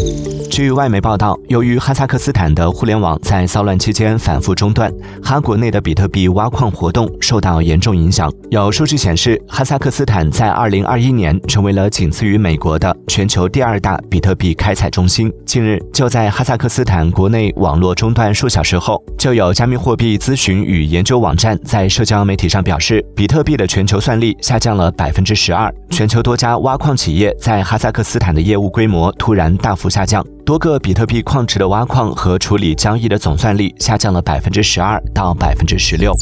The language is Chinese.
Thank you. 据外媒报道，由于哈萨克斯坦的互联网在骚乱期间反复中断，哈国内的比特币挖矿活动受到严重影响。有数据显示，哈萨克斯坦在2021年成为了仅次于美国的全球第二大比特币开采中心。近日，就在哈萨克斯坦国内网络中断数小时后，就有加密货币咨询与研究网站在社交媒体上表示，比特币的全球算力下降了百分之十二，全球多家挖矿企业在哈萨克斯坦的业务规模突然大幅下降。多个比特币矿池的挖矿和处理交易的总算力下降了百分之十二到百分之十六。